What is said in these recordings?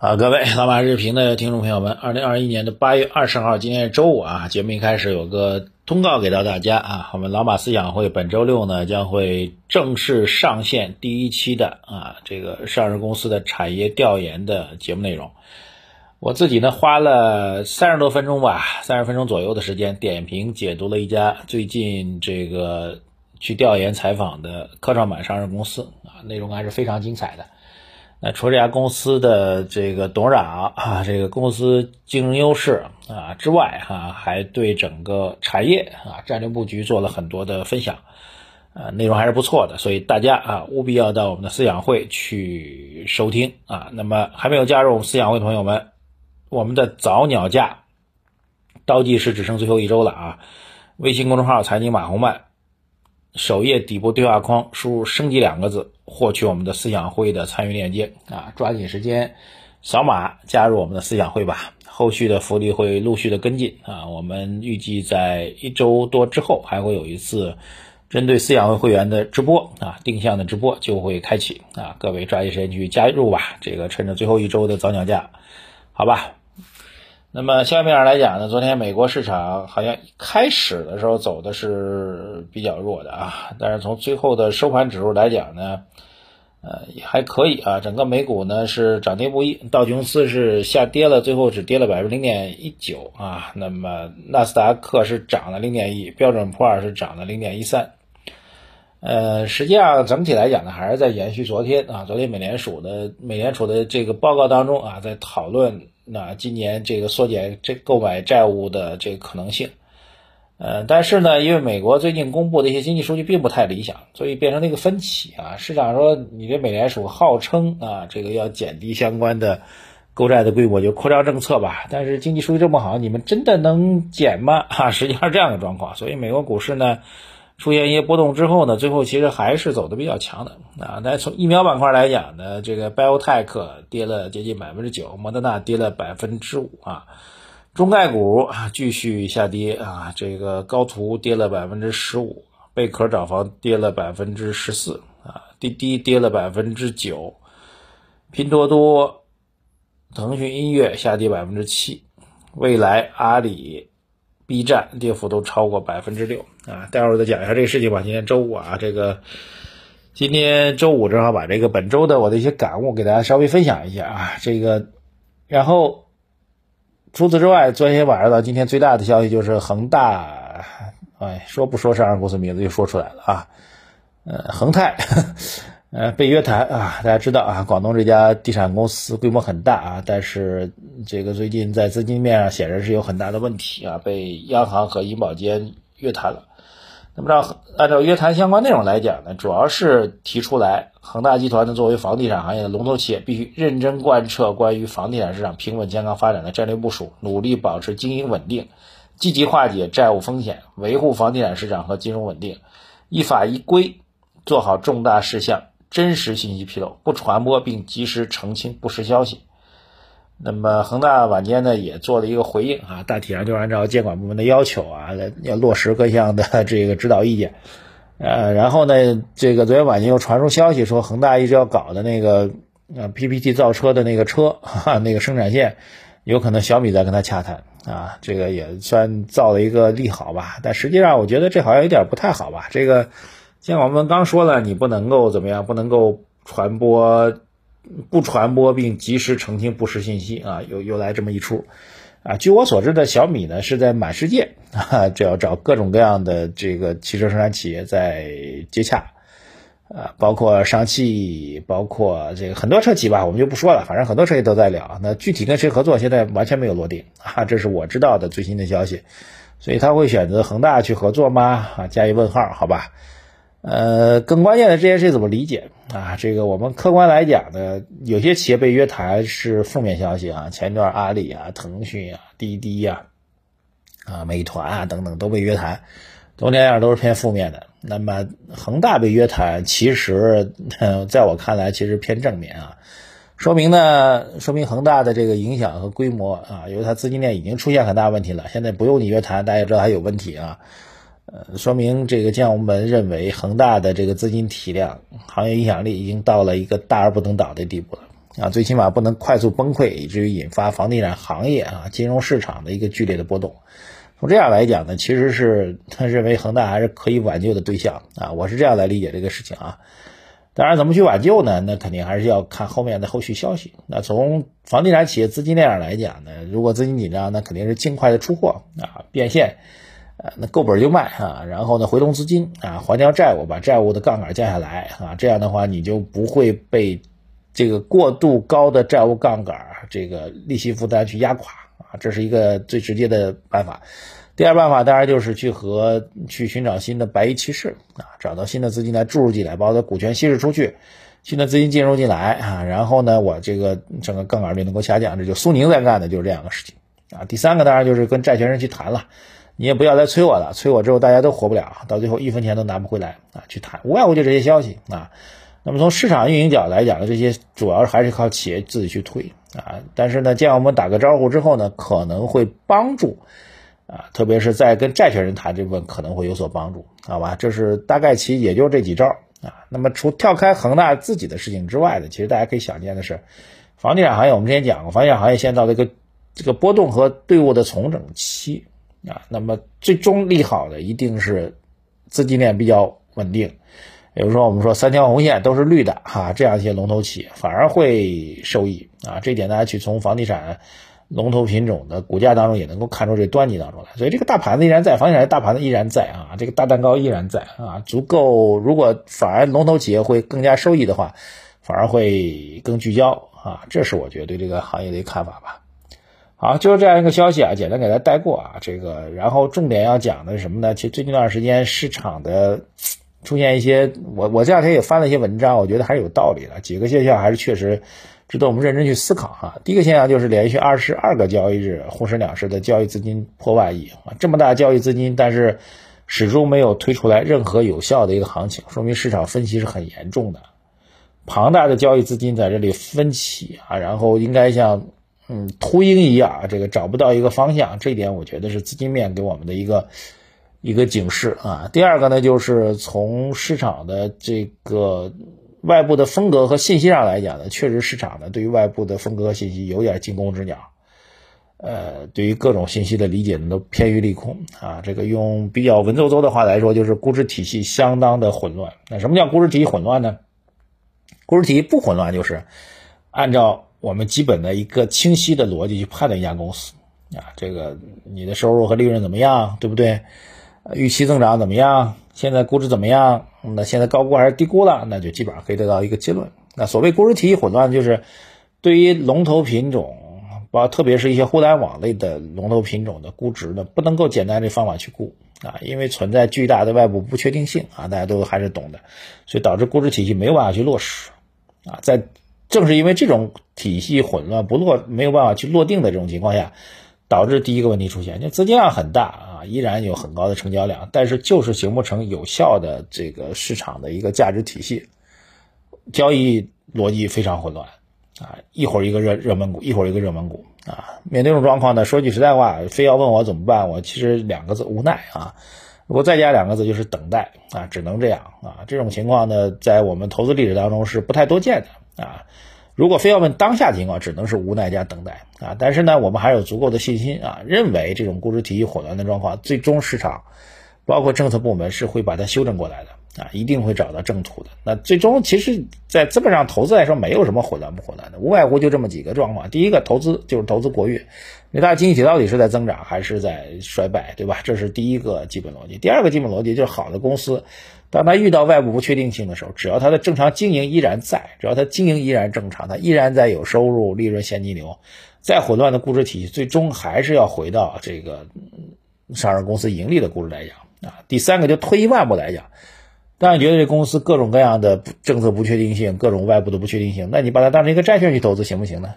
啊，各位老马日评的听众朋友们，二零二一年的八月二十号，今天是周五啊。节目一开始有个通告给到大家啊，我们老马思想会本周六呢将会正式上线第一期的啊这个上市公司的产业调研的节目内容。我自己呢花了三十多分钟吧，三十分钟左右的时间点评解读了一家最近这个去调研采访的科创板上市公司啊，内容还是非常精彩的。那除了这家公司的这个董事长啊，这个公司竞争优势啊之外，哈，还对整个产业啊战略布局做了很多的分享，呃，内容还是不错的，所以大家啊务必要到我们的思想会去收听啊。那么还没有加入我们思想会的朋友们，我们的早鸟价倒计时只剩最后一周了啊！微信公众号财经马红漫。首页底部对话框输入“升级”两个字，获取我们的思想会的参与链接啊！抓紧时间扫码加入我们的思想会吧。后续的福利会陆续的跟进啊！我们预计在一周多之后还会有一次针对思想会会员的直播啊，定向的直播就会开启啊！各位抓紧时间去加入吧，这个趁着最后一周的早鸟价，好吧？那么下面来讲呢，昨天美国市场好像开始的时候走的是比较弱的啊，但是从最后的收盘指数来讲呢，呃也还可以啊。整个美股呢是涨跌不一，道琼斯是下跌了，最后只跌了百分之零点一九啊。那么纳斯达克是涨了零点一，标准普尔是涨了零点一三。呃，实际上整体来讲呢，还是在延续昨天啊，昨天美联储的美联储的这个报告当中啊，在讨论。那今年这个缩减这购买债务的这个可能性，呃，但是呢，因为美国最近公布的一些经济数据并不太理想，所以变成了一个分歧啊。市场说，你这美联储号称啊，这个要减低相关的购债的规模，就扩张政策吧。但是经济数据这么好，你们真的能减吗？哈，实际上是这样的状况。所以美国股市呢。出现一些波动之后呢，最后其实还是走的比较强的啊。但从疫苗板块来讲呢，这个 BioTech 跌了接近百分之九，莫德纳跌了百分之五啊。中概股啊继续下跌啊，这个高途跌了百分之十五，贝壳找房跌了百分之十四啊，滴滴跌了百分之九，拼多多、腾讯音乐下跌百分之七，未来、阿里。B 站跌幅都超过百分之六啊！待会儿再讲一下这个事情吧。今天周五啊，这个今天周五正好把这个本周的我的一些感悟给大家稍微分享一下啊。这个，然后除此之外，昨天晚上到今天最大的消息就是恒大，哎，说不说上市公司名字就说出来了啊，呃，恒泰。呃，被约谈啊，大家知道啊，广东这家地产公司规模很大啊，但是这个最近在资金面上显然是有很大的问题啊，被央行和银保监约谈了。那么照按照约谈相关内容来讲呢，主要是提出来，恒大集团呢作为房地产行业的龙头企业，必须认真贯彻关于房地产市场平稳健康发展的战略部署，努力保持经营稳定，积极化解债务风险，维护房地产市场和金融稳定，依法依规做好重大事项。真实信息披露，不传播并及时澄清不实消息。那么恒大晚间呢也做了一个回应啊，大体上就按照监管部门的要求啊，要落实各项的这个指导意见。呃，然后呢，这个昨天晚间又传出消息说，恒大一直要搞的那个呃 PPT 造车的那个车哈，那个生产线，有可能小米在跟他洽谈啊，这个也算造了一个利好吧。但实际上我觉得这好像有点不太好吧，这个。像我们刚说了，你不能够怎么样，不能够传播，不传播并及时澄清不实信息啊，又又来这么一出，啊，据我所知的小米呢是在满世界 啊，只要找各种各样的这个汽车生产企业在接洽，啊，包括上汽，包括这个很多车企吧，我们就不说了，反正很多车企都在聊，那具体跟谁合作，现在完全没有落定啊，这是我知道的最新的消息，所以他会选择恒大去合作吗？啊，加一问号，好吧。呃，更关键的这件事怎么理解啊？这个我们客观来讲呢，有些企业被约谈是负面消息啊，前段阿里啊、腾讯啊、滴滴呀、啊美团啊等等都被约谈，总体来讲都是偏负面的。那么恒大被约谈，其实在我看来其实偏正面啊。说明呢，说明恒大的这个影响和规模啊，由于它资金链已经出现很大问题了，现在不用你约谈，大家知道它有问题啊。呃，说明这个将我们认为恒大的这个资金体量、行业影响力已经到了一个大而不能倒的地步了啊，最起码不能快速崩溃，以至于引发房地产行业啊、金融市场的一个剧烈的波动。从这样来讲呢，其实是他 认为恒大还是可以挽救的对象啊，我是这样来理解这个事情啊。当然，怎么去挽救呢？那肯定还是要看后面的后续消息。那从房地产企业资金链上来讲呢，如果资金紧张，那肯定是尽快的出货啊，变现，呃，那够本就卖啊，然后呢，回笼资金啊，还掉债务，把债务的杠杆降下来啊，这样的话你就不会被这个过度高的债务杠杆这个利息负担去压垮啊，这是一个最直接的办法。第二办法当然就是去和去寻找新的白衣骑士啊，找到新的资金来注入进来，把我的股权稀释出去，新的资金进入进来啊，然后呢，我这个整个杠杆率能够下降，这就苏宁在干的就是这样的事情啊。第三个当然就是跟债权人去谈了，你也不要来催我了，催我之后大家都活不了，到最后一分钱都拿不回来啊，去谈无外乎就这些消息啊。那么从市场运营角来讲呢，这些主要还是靠企业自己去推啊，但是呢，见我们打个招呼之后呢，可能会帮助。啊，特别是在跟债权人谈这部分可能会有所帮助，好吧？这是大概其也就这几招啊。那么除跳开恒大自己的事情之外呢，其实大家可以想见的是，房地产行业我们之前讲过，房地产行业现在到了一个这个波动和队伍的重整期啊。那么最终利好的一定是资金链比较稳定，比如说我们说三条红线都是绿的哈，这样一些龙头企业反而会受益啊。这点大家去从房地产。龙头品种的股价当中也能够看出这端倪当中来，所以这个大盘子依然在，房地产大盘子依然在啊，这个大蛋糕依然在啊，足够。如果反而龙头企业会更加收益的话，反而会更聚焦啊，这是我觉得对这个行业的一个看法吧。好，就是这样一个消息啊，简单给大家带过啊。这个，然后重点要讲的是什么呢？其实最近一段时间市场的 出现一些，我我这两天也翻了一些文章，我觉得还是有道理的，几个现象还是确实。值得我们认真去思考哈。第一个现象就是连续二十二个交易日沪深两市的交易资金破万亿啊，这么大交易资金，但是始终没有推出来任何有效的一个行情，说明市场分歧是很严重的。庞大的交易资金在这里分歧啊，然后应该像嗯秃鹰一样，这个找不到一个方向，这一点我觉得是资金面给我们的一个一个警示啊。第二个呢，就是从市场的这个。外部的风格和信息上来讲呢，确实市场呢对于外部的风格信息有点惊弓之鸟，呃，对于各种信息的理解呢都偏于利空啊。这个用比较文绉绉的话来说，就是估值体系相当的混乱。那什么叫估值体系混乱呢？估值体系不混乱，就是按照我们基本的一个清晰的逻辑去判断一家公司啊，这个你的收入和利润怎么样，对不对？预期增长怎么样？现在估值怎么样？那现在高估还是低估了？那就基本上可以得到一个结论。那所谓估值体系混乱，就是对于龙头品种，包特别是一些互联网类的龙头品种的估值呢，不能够简单的方法去估啊，因为存在巨大的外部不确定性啊，大家都还是懂的，所以导致估值体系没有办法去落实啊。在正是因为这种体系混乱不落，没有办法去落定的这种情况下。导致第一个问题出现，就资金量很大啊，依然有很高的成交量，但是就是形不成有效的这个市场的一个价值体系，交易逻辑非常混乱啊，一会儿一个热热门股，一会儿一个热门股啊。面对这种状况呢，说句实在话，非要问我怎么办，我其实两个字无奈啊。如果再加两个字就是等待啊，只能这样啊。这种情况呢，在我们投资历史当中是不太多见的啊。如果非要问当下情况，只能是无奈加等待啊！但是呢，我们还有足够的信心啊，认为这种估值体系混乱的状况，最终市场包括政策部门是会把它修正过来的啊，一定会找到正途的。那最终其实，在资本上投资来说，没有什么混乱不混乱的，无外乎就这么几个状况。第一个，投资就是投资国运，你大经济体到底是在增长还是在衰败，对吧？这是第一个基本逻辑。第二个基本逻辑就是好的公司。当他遇到外部不确定性的时候，只要他的正常经营依然在，只要他经营依然正常，他依然在有收入、利润、现金流，再混乱的估值体系，最终还是要回到这个上市公司盈利的估值来讲啊。第三个，就退一万步来讲，当你觉得这公司各种各样的政策不确定性，各种外部的不确定性，那你把它当成一个债券去投资行不行呢？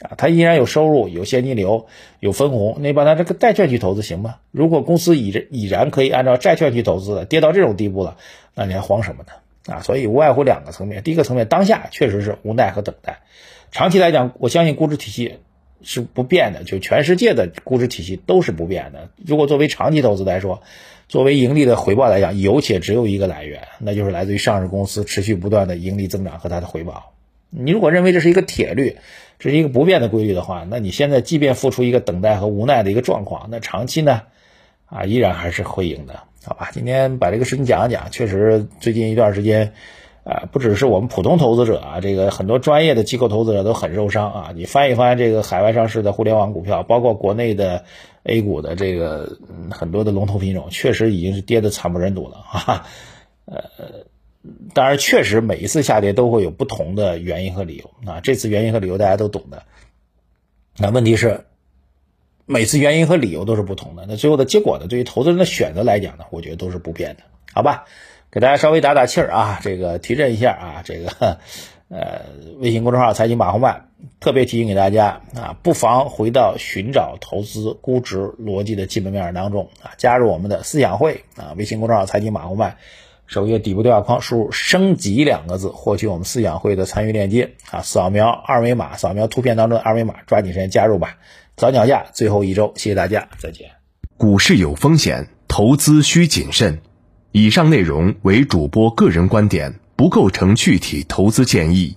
啊，它依然有收入、有现金流、有分红，你把它这个债券去投资行吗？如果公司已已然可以按照债券去投资的，跌到这种地步了，那你还慌什么呢？啊，所以无外乎两个层面，第一个层面，当下确实是无奈和等待；长期来讲，我相信估值体系是不变的，就全世界的估值体系都是不变的。如果作为长期投资来说，作为盈利的回报来讲，有且只有一个来源，那就是来自于上市公司持续不断的盈利增长和它的回报。你如果认为这是一个铁律，这是一个不变的规律的话，那你现在即便付出一个等待和无奈的一个状况，那长期呢，啊，依然还是会赢的，好吧？今天把这个事情讲一讲，确实最近一段时间，啊，不只是我们普通投资者啊，这个很多专业的机构投资者都很受伤啊。你翻一翻这个海外上市的互联网股票，包括国内的 A 股的这个很多的龙头品种，确实已经是跌得惨不忍睹了啊，呃。当然，确实每一次下跌都会有不同的原因和理由啊。这次原因和理由大家都懂的。那问题是，每次原因和理由都是不同的。那最后的结果呢？对于投资人的选择来讲呢，我觉得都是不变的。好吧，给大家稍微打打气儿啊，这个提振一下啊。这个呃，微信公众号“财经马红漫”特别提醒给大家啊，不妨回到寻找投资估值逻辑的基本面当中啊，加入我们的思想会啊，微信公众号“财经马红漫”。首页底部对话框输入“升级”两个字，获取我们思想会的参与链接啊！扫描二维码，扫描图片当中的二维码，抓紧时间加入吧！早鸟价最后一周，谢谢大家，再见。股市有风险，投资需谨慎。以上内容为主播个人观点，不构成具体投资建议。